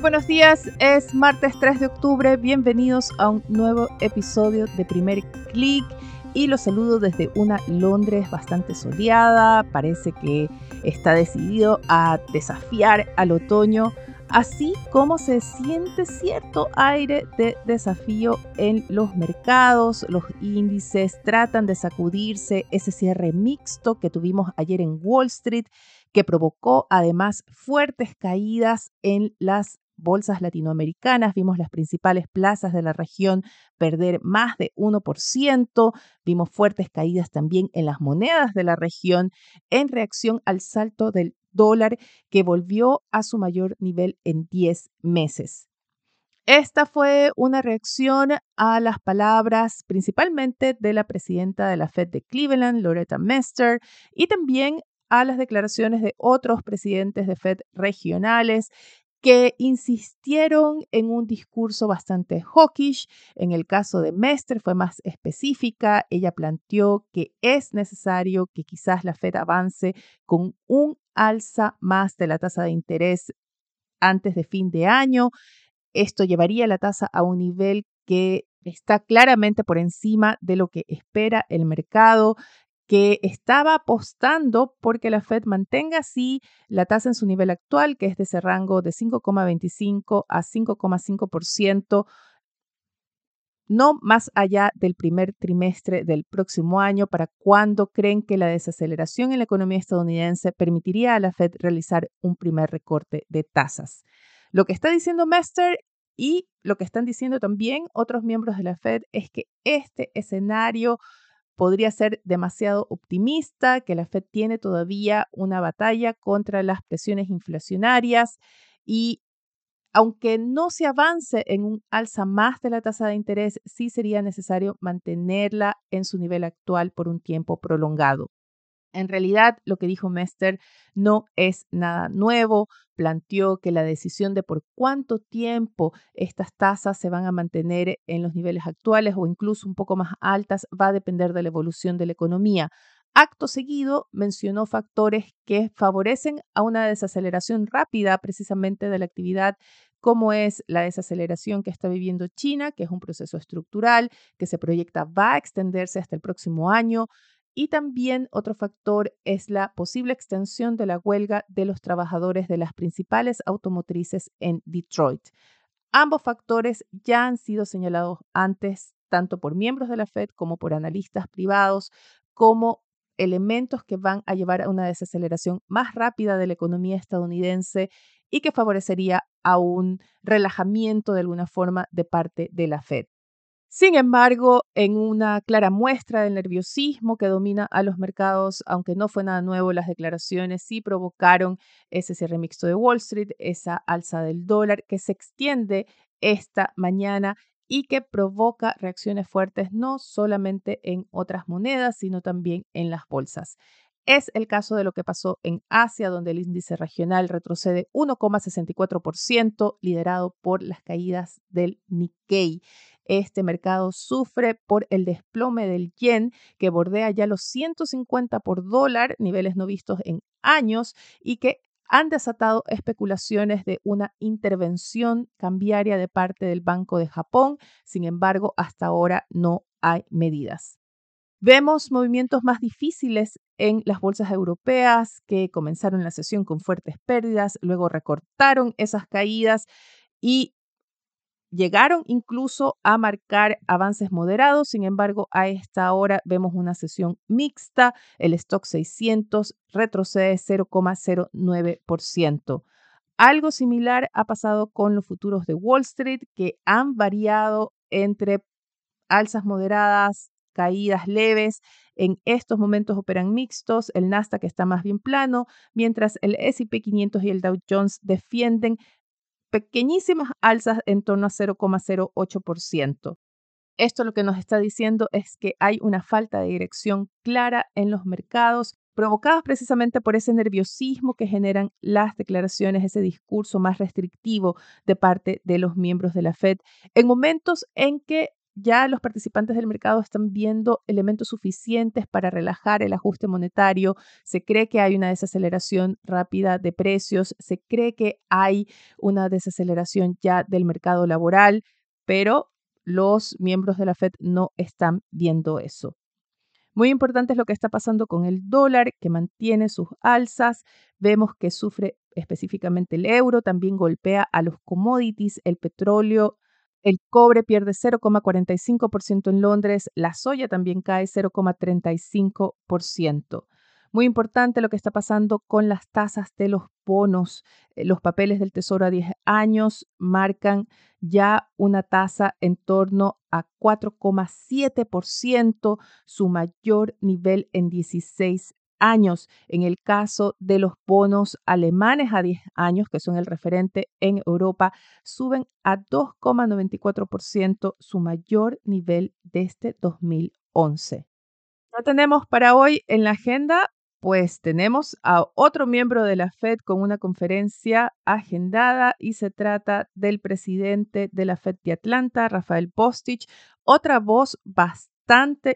Buenos días, es martes 3 de octubre, bienvenidos a un nuevo episodio de Primer Click y los saludo desde una Londres bastante soleada, parece que está decidido a desafiar al otoño, así como se siente cierto aire de desafío en los mercados, los índices tratan de sacudirse ese cierre mixto que tuvimos ayer en Wall Street que provocó además fuertes caídas en las bolsas latinoamericanas, vimos las principales plazas de la región perder más de 1%, vimos fuertes caídas también en las monedas de la región en reacción al salto del dólar que volvió a su mayor nivel en 10 meses. Esta fue una reacción a las palabras principalmente de la presidenta de la Fed de Cleveland, Loretta Mester, y también a las declaraciones de otros presidentes de Fed regionales que insistieron en un discurso bastante hawkish. En el caso de Mester fue más específica. Ella planteó que es necesario que quizás la Fed avance con un alza más de la tasa de interés antes de fin de año. Esto llevaría la tasa a un nivel que está claramente por encima de lo que espera el mercado que estaba apostando porque la Fed mantenga así la tasa en su nivel actual, que es de ese rango de 5,25 a 5,5%, no más allá del primer trimestre del próximo año, para cuando creen que la desaceleración en la economía estadounidense permitiría a la Fed realizar un primer recorte de tasas. Lo que está diciendo Mester y lo que están diciendo también otros miembros de la Fed es que este escenario podría ser demasiado optimista, que la Fed tiene todavía una batalla contra las presiones inflacionarias y aunque no se avance en un alza más de la tasa de interés, sí sería necesario mantenerla en su nivel actual por un tiempo prolongado. En realidad, lo que dijo Mester no es nada nuevo. Planteó que la decisión de por cuánto tiempo estas tasas se van a mantener en los niveles actuales o incluso un poco más altas va a depender de la evolución de la economía. Acto seguido, mencionó factores que favorecen a una desaceleración rápida precisamente de la actividad como es la desaceleración que está viviendo China, que es un proceso estructural que se proyecta va a extenderse hasta el próximo año, y también otro factor es la posible extensión de la huelga de los trabajadores de las principales automotrices en Detroit. Ambos factores ya han sido señalados antes, tanto por miembros de la Fed como por analistas privados, como elementos que van a llevar a una desaceleración más rápida de la economía estadounidense y que favorecería a un relajamiento de alguna forma de parte de la Fed. Sin embargo, en una clara muestra del nerviosismo que domina a los mercados, aunque no fue nada nuevo, las declaraciones sí provocaron ese cierre mixto de Wall Street, esa alza del dólar que se extiende esta mañana y que provoca reacciones fuertes no solamente en otras monedas, sino también en las bolsas. Es el caso de lo que pasó en Asia, donde el índice regional retrocede 1,64%, liderado por las caídas del Nikkei. Este mercado sufre por el desplome del yen que bordea ya los 150 por dólar, niveles no vistos en años, y que han desatado especulaciones de una intervención cambiaria de parte del Banco de Japón. Sin embargo, hasta ahora no hay medidas. Vemos movimientos más difíciles en las bolsas europeas que comenzaron la sesión con fuertes pérdidas, luego recortaron esas caídas y Llegaron incluso a marcar avances moderados, sin embargo, a esta hora vemos una sesión mixta. El stock 600 retrocede 0,09%. Algo similar ha pasado con los futuros de Wall Street, que han variado entre alzas moderadas, caídas leves. En estos momentos operan mixtos, el Nasdaq está más bien plano, mientras el SP 500 y el Dow Jones defienden pequeñísimas alzas en torno a 0,08%. Esto lo que nos está diciendo es que hay una falta de dirección clara en los mercados provocados precisamente por ese nerviosismo que generan las declaraciones, ese discurso más restrictivo de parte de los miembros de la Fed, en momentos en que ya los participantes del mercado están viendo elementos suficientes para relajar el ajuste monetario, se cree que hay una desaceleración rápida de precios, se cree que hay una desaceleración ya del mercado laboral, pero los miembros de la Fed no están viendo eso. Muy importante es lo que está pasando con el dólar, que mantiene sus alzas. Vemos que sufre específicamente el euro, también golpea a los commodities, el petróleo, el cobre pierde 0,45% en Londres, la soya también cae 0,35%. Muy importante lo que está pasando con las tasas de los bonos. Eh, los papeles del Tesoro a 10 años marcan ya una tasa en torno a 4,7%, su mayor nivel en 16 años. En el caso de los bonos alemanes a 10 años, que son el referente en Europa, suben a 2,94%, su mayor nivel desde 2011. Ya tenemos para hoy en la agenda pues tenemos a otro miembro de la Fed con una conferencia agendada y se trata del presidente de la Fed de Atlanta, Rafael Bostich, otra voz bastante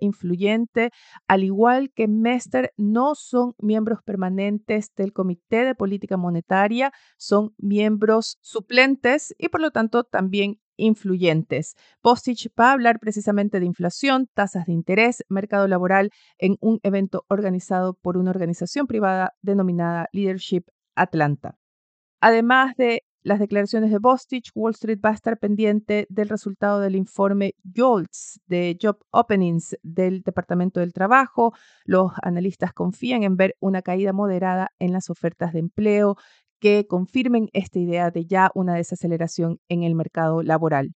influyente, al igual que Mester, no son miembros permanentes del Comité de Política Monetaria, son miembros suplentes y por lo tanto también influyentes. Postich va a hablar precisamente de inflación, tasas de interés, mercado laboral en un evento organizado por una organización privada denominada Leadership Atlanta. Además de las declaraciones de Bostich, Wall Street va a estar pendiente del resultado del informe JOLTS de Job Openings del Departamento del Trabajo. Los analistas confían en ver una caída moderada en las ofertas de empleo que confirmen esta idea de ya una desaceleración en el mercado laboral.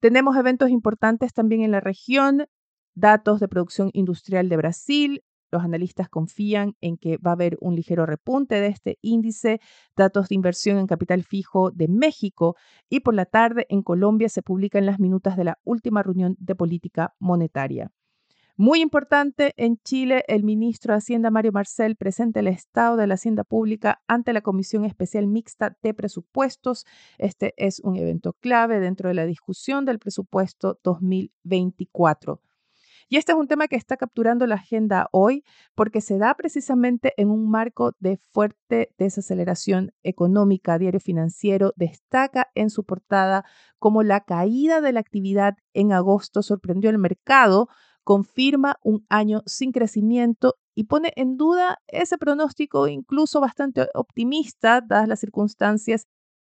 Tenemos eventos importantes también en la región, datos de producción industrial de Brasil. Los analistas confían en que va a haber un ligero repunte de este índice, datos de inversión en capital fijo de México y por la tarde en Colombia se publican las minutas de la última reunión de política monetaria. Muy importante, en Chile, el ministro de Hacienda, Mario Marcel, presenta el estado de la Hacienda Pública ante la Comisión Especial Mixta de Presupuestos. Este es un evento clave dentro de la discusión del presupuesto 2024. Y este es un tema que está capturando la agenda hoy porque se da precisamente en un marco de fuerte desaceleración económica. Diario Financiero destaca en su portada como la caída de la actividad en agosto sorprendió al mercado confirma un año sin crecimiento y pone en duda ese pronóstico incluso bastante optimista, dadas las circunstancias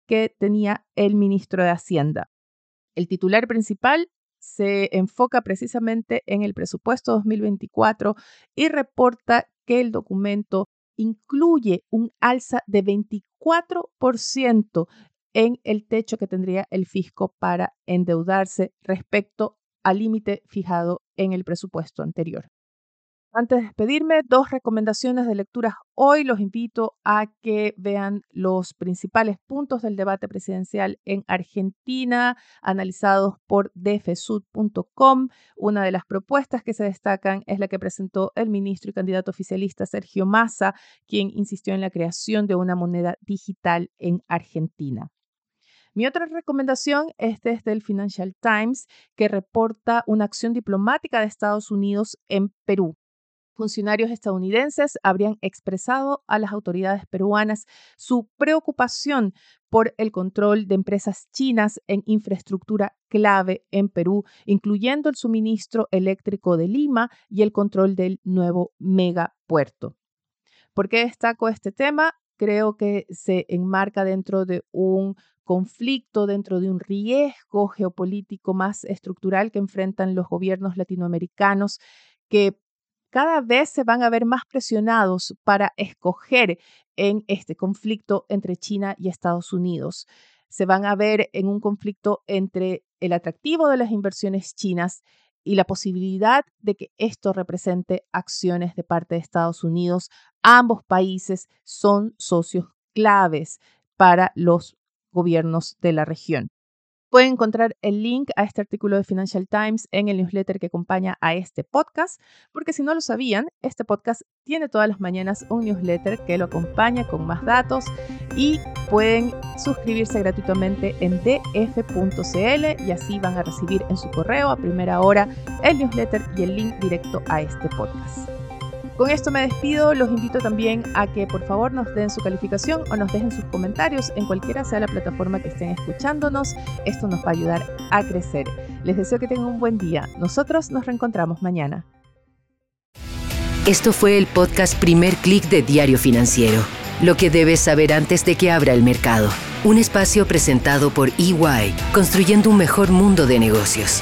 que tenía el ministro de Hacienda. El titular principal se enfoca precisamente en el presupuesto 2024 y reporta que el documento incluye un alza de 24% en el techo que tendría el fisco para endeudarse respecto al límite fijado en el presupuesto anterior. Antes de despedirme, dos recomendaciones de lecturas hoy. Los invito a que vean los principales puntos del debate presidencial en Argentina, analizados por dfsud.com. Una de las propuestas que se destacan es la que presentó el ministro y candidato oficialista Sergio Massa, quien insistió en la creación de una moneda digital en Argentina. Mi otra recomendación es desde el Financial Times, que reporta una acción diplomática de Estados Unidos en Perú. Funcionarios estadounidenses habrían expresado a las autoridades peruanas su preocupación por el control de empresas chinas en infraestructura clave en Perú, incluyendo el suministro eléctrico de Lima y el control del nuevo megapuerto. ¿Por qué destaco este tema? Creo que se enmarca dentro de un conflicto, dentro de un riesgo geopolítico más estructural que enfrentan los gobiernos latinoamericanos, que cada vez se van a ver más presionados para escoger en este conflicto entre China y Estados Unidos. Se van a ver en un conflicto entre el atractivo de las inversiones chinas y la posibilidad de que esto represente acciones de parte de Estados Unidos. Ambos países son socios claves para los gobiernos de la región. Pueden encontrar el link a este artículo de Financial Times en el newsletter que acompaña a este podcast, porque si no lo sabían, este podcast tiene todas las mañanas un newsletter que lo acompaña con más datos y pueden suscribirse gratuitamente en df.cl y así van a recibir en su correo a primera hora el newsletter y el link directo a este podcast. Con esto me despido, los invito también a que por favor nos den su calificación o nos dejen sus comentarios en cualquiera sea la plataforma que estén escuchándonos. Esto nos va a ayudar a crecer. Les deseo que tengan un buen día. Nosotros nos reencontramos mañana. Esto fue el podcast Primer Click de Diario Financiero. Lo que debes saber antes de que abra el mercado. Un espacio presentado por EY, construyendo un mejor mundo de negocios.